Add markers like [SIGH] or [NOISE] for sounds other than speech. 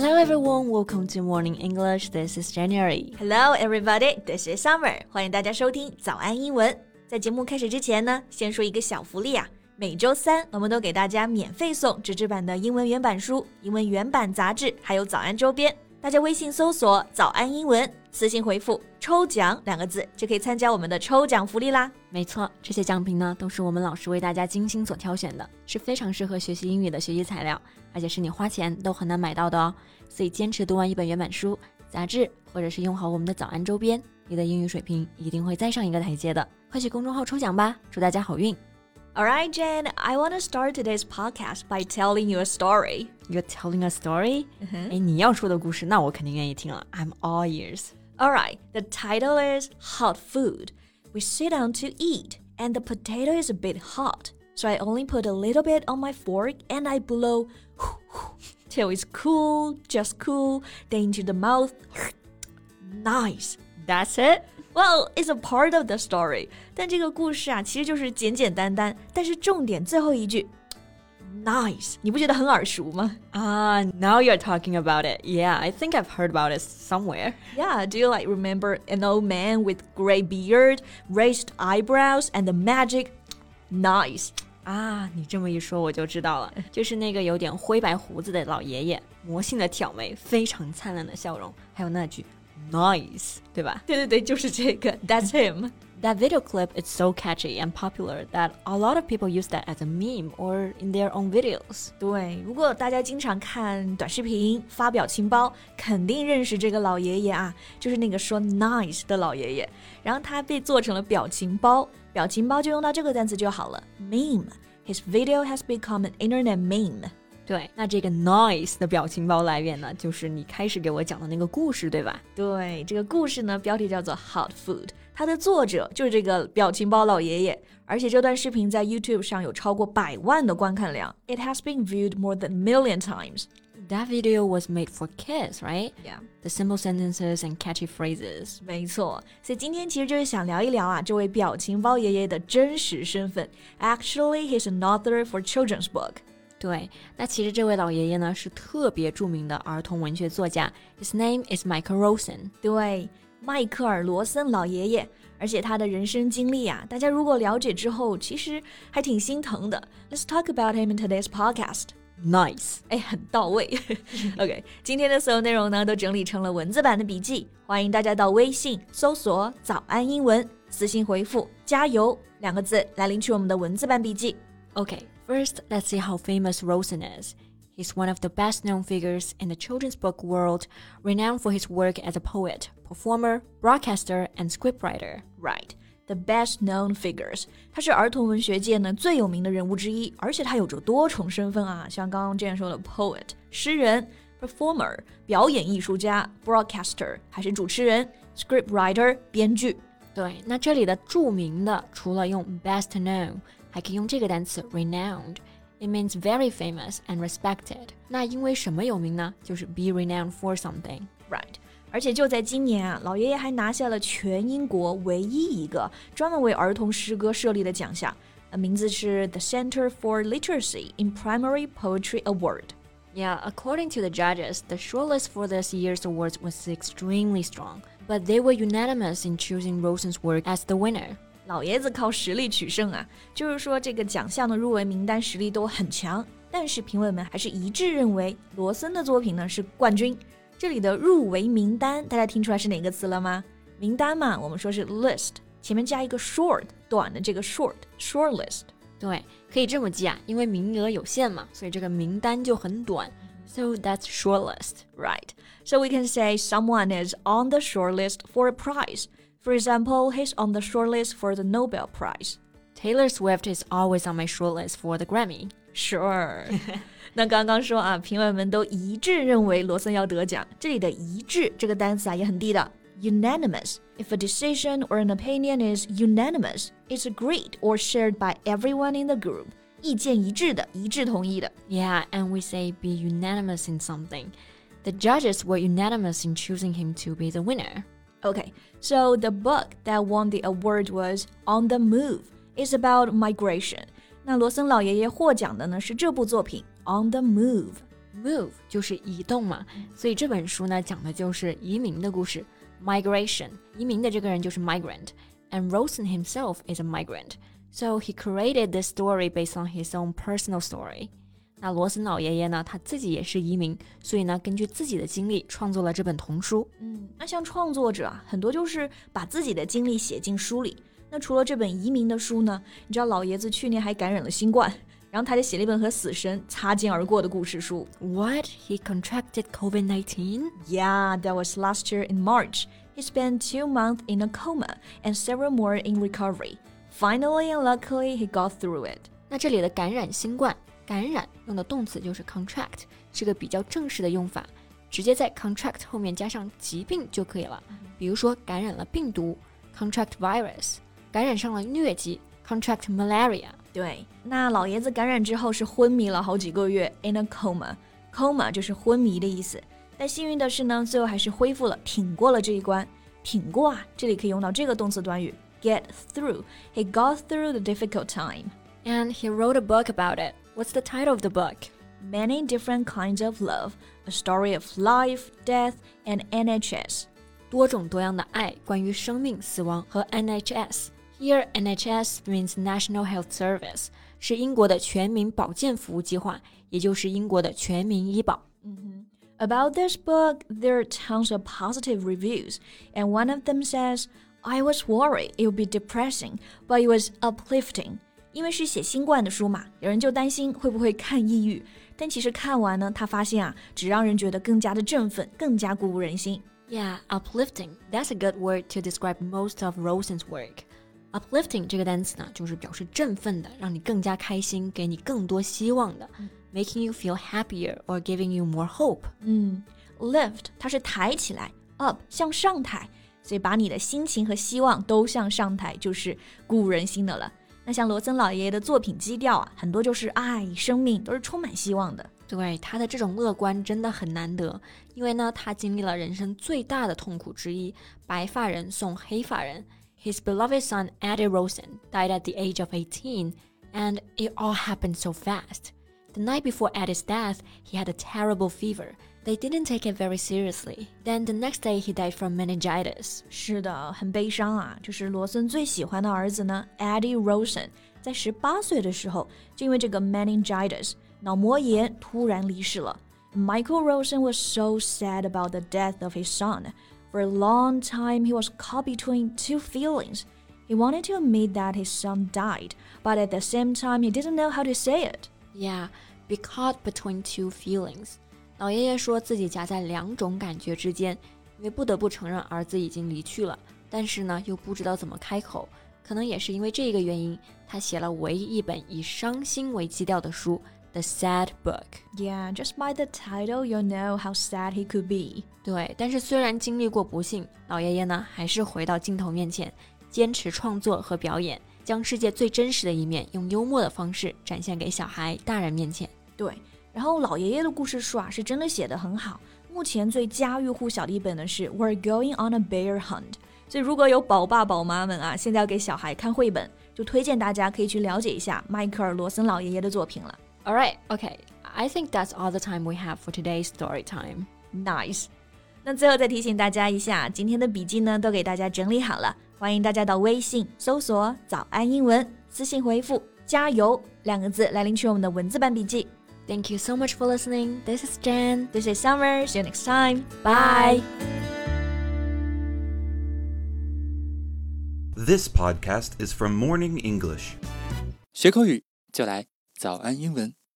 Hello everyone, welcome to Morning English. This is January. Hello everybody, this is Summer. 欢迎大家收听早安英文。在节目开始之前呢，先说一个小福利啊。每周三，我们都给大家免费送纸质版的英文原版书、英文原版杂志，还有早安周边。大家微信搜索“早安英文”，私信回复“抽奖”两个字，就可以参加我们的抽奖福利啦。没错，这些奖品呢，都是我们老师为大家精心所挑选的，是非常适合学习英语的学习材料，而且是你花钱都很难买到的哦。所以坚持读完一本原版书、杂志，或者是用好我们的早安周边，你的英语水平一定会再上一个台阶的。快去公众号抽奖吧，祝大家好运 ！All right, Jen, I want to start today's podcast by telling you a story. You're telling a story? 哎，你要说的故事，那我肯定愿意听了。I'm all ears. All right, the title is Hot Food. We sit down to eat, and the potato is a bit hot. So I only put a little bit on my fork and I blow [LAUGHS] till it's cool, just cool, then into the mouth. [SIGHS] nice. That's it? Well, it's a part of the story. 但这个故事啊，其实就是简简单单，但是重点最后一句。Nice，你不觉得很耳熟吗？Ah, uh, now you're talking about it. Yeah, I think I've heard about it somewhere. Yeah, do you like remember an old man with gray beard, raised eyebrows, and the magic nice? 啊，你这么一说我就知道了，就是那个有点灰白胡子的老爷爷，魔性的挑眉，非常灿烂的笑容，还有那句 nice，对吧？对对对，就是这个，That's him。That [LAUGHS] video clip is so catchy and popular that a lot of people use that as a meme or in their own videos. 对，如果大家经常看短视频、发表情包，肯定认识这个老爷爷啊，就是那个说 nice 的老爷爷。然后他被做成了表情包，表情包就用到这个单词就好了，meme。His video has become an internet meme. 对，那这个 nice 的表情包来源呢，就是你开始给我讲的那个故事，对吧？对，这个故事呢，标题叫做 Hot Food，它的作者就是这个表情包老爷爷，而且这段视频在 YouTube 上有超过百万的观看量，It has been viewed more than a million times. That video was made for kids, right? Yeah. The simple sentences and catchy phrases. 没错，所以今天其实就是想聊一聊啊，这位表情包爷爷的真实身份。Actually, he's an author for children's book. 对，那其实这位老爷爷呢是特别著名的儿童文学作家，His name is Michael Rosen。对，迈克尔·罗森老爷爷，而且他的人生经历啊，大家如果了解之后，其实还挺心疼的。Let's talk about him in today's podcast. Nice，哎，很到位。[LAUGHS] OK，今天的所有内容呢，都整理成了文字版的笔记，欢迎大家到微信搜索“早安英文”，私信回复“加油”两个字来领取我们的文字版笔记。OK。First, let's see how famous Rosen is. He's one of the best known figures in the children's book world, renowned for his work as a poet, performer, broadcaster, and scriptwriter. Right. The best known figures，他是儿童文学界呢最有名的人物之一，而且他有着多重身份啊，像刚刚这样说的 poet 诗人，performer 表演艺术家，broadcaster 还是主持人，scriptwriter 编剧。对，那这里的着名的除了用 best known。 还可以用这个单词 renowned。It means very famous and respected。那因为什么有名呢？就是 be renowned for something。Right。而且就在今年啊，老爷爷还拿下了全英国唯一一个专门为儿童诗歌设立的奖项，呃，名字是 The Center for Literacy in Primary Poetry Award。Yeah, according to the judges, the shortlist for this year's awards was extremely strong, but they were unanimous in choosing Rosen's work as the winner. 老爷子靠实力取胜啊，就是说这个奖项的入围名单实力都很强，但是评委们还是一致认为罗森的作品呢是冠军。这里的入围名单，大家听出来是哪个词了吗？名单嘛，我们说是 list，前面加一个 short，短的这个 short，short list。对，可以这么记啊，因为名额有限嘛，所以这个名单就很短。So that's short list, right? So we can say someone is on the short list for a prize. For example, he's on the shortlist for the Nobel Prize. Taylor Swift is always on my shortlist for the Grammy. Sure. [LAUGHS] 那刚刚说啊，评委们都一致认为罗森要得奖。这里的“一致”这个单词啊也很地道，unanimous. If a decision or an opinion is unanimous, it's agreed or shared by everyone in the group. 意见一致的，一致同意的。Yeah, and we say be unanimous in something. The judges were unanimous in choosing him to be the winner. Okay, so the book that won the award was On the Move. It's about migration. 那罗森老爷爷获奖的呢是这部作品《On the Move》。 Move 就是移动嘛，所以这本书呢讲的就是移民的故事，migration。移民的这个人就是 migrant，and Rosen himself is a migrant。So he created this story based on his own personal story。 那罗森老爷爷呢，他自己也是移民，所以呢，根据自己的经历创作了这本童书。嗯，那像创作者啊，很多就是把自己的经历写进书里。那除了这本移民的书呢，你知道老爷子去年还感染了新冠。然后他就写了一本和死神擦肩而过的故事书。What? He contracted COVID-19? Yeah, that was last year in March. He spent two months in a coma and several more in recovery. Finally and luckily, he got through it. 那这里的感染新冠，感染用的动词就是 contract，是个比较正式的用法，直接在 contract 后面加上疾病就可以了。比如说感染了病毒，contract virus；感染上了疟疾，contract malaria。对，那老爷子感染之后是昏迷了好几个月，in a coma，coma 就是昏迷的意思。但幸运的是呢，最后还是恢复了，挺过了这一关。挺过啊，这里可以用到这个动词短语 get through。He got through the difficult time. And he wrote a book about it. What's the title of the book? Many different kinds of love, a story of life, death, and NHS. 多种多样的爱，关于生命、死亡和 NHS。Here, NHS means National Health Service，是英国的全民保健服务计划，也就是英国的全民医保。Mm -hmm. About this book, there are tons of positive reviews, and one of them says, "I was worried it would be depressing, but it was uplifting." 因为是写新冠的书嘛，有人就担心会不会看抑郁，但其实看完呢，他发现啊，只让人觉得更加的振奋，更加鼓舞人心。Yeah, uplifting. That's a good word to describe most of Rosen's work. uplifting 这个单词呢，就是表示振奋的，让你更加开心，给你更多希望的、嗯、，making you feel happier or giving you more hope。嗯，lift 它是抬起来，up 向上抬，所以把你的心情和希望都向上抬，就是鼓舞人心的了。 那像罗森老爷爷的作品基调啊，很多就是爱、生命，都是充满希望的。对他的这种乐观真的很难得，因为呢，他经历了人生最大的痛苦之一——白发人送黑发人。his beloved son Eddie Rosen died at the age of 18, and it all happened so fast. The night before Eddie's death, he had a terrible fever. They didn't take it very seriously. Then the next day, he died from meningitis. 是的，很悲伤啊！就是罗森最喜欢的儿子呢，Eddie Rosen，在十八岁的时候，就因为这个 meningitis 脑膜炎突然离世了。Michael Rosen was so sad about the death of his son. For a long time, he was caught between two feelings. He wanted to admit that his son died, but at the same time, he didn't know how to say it. Yeah, be caught between two feelings. 老爷爷说自己夹在两种感觉之间，因为不得不承认儿子已经离去了，但是呢，又不知道怎么开口。可能也是因为这个原因，他写了唯一一本以伤心为基调的书。the Sad Book. Yeah, just by the title, you'll know how sad he could be. 对，但是虽然经历过不幸，老爷爷呢还是回到镜头面前，坚持创作和表演，将世界最真实的一面用幽默的方式展现给小孩、大人面前。对，然后老爷爷的故事书啊，是真的写得很好。目前最家喻户晓的一本呢是《We're Going on a Bear Hunt》。所以如果有宝爸宝妈们啊，现在要给小孩看绘本，就推荐大家可以去了解一下迈克尔·罗森老爷爷的作品了。All right, okay. I think that's all the time we have for today's story time. Nice. 那最后再提醒大家一下，今天的笔记呢都给大家整理好了，欢迎大家到微信搜索“早安英文”，私信回复“加油”两个字来领取我们的文字版笔记。Thank you so much for listening. This is Jen. This is Summer. See you next time. Bye. This podcast is from Morning English. 学口语就来早安英文。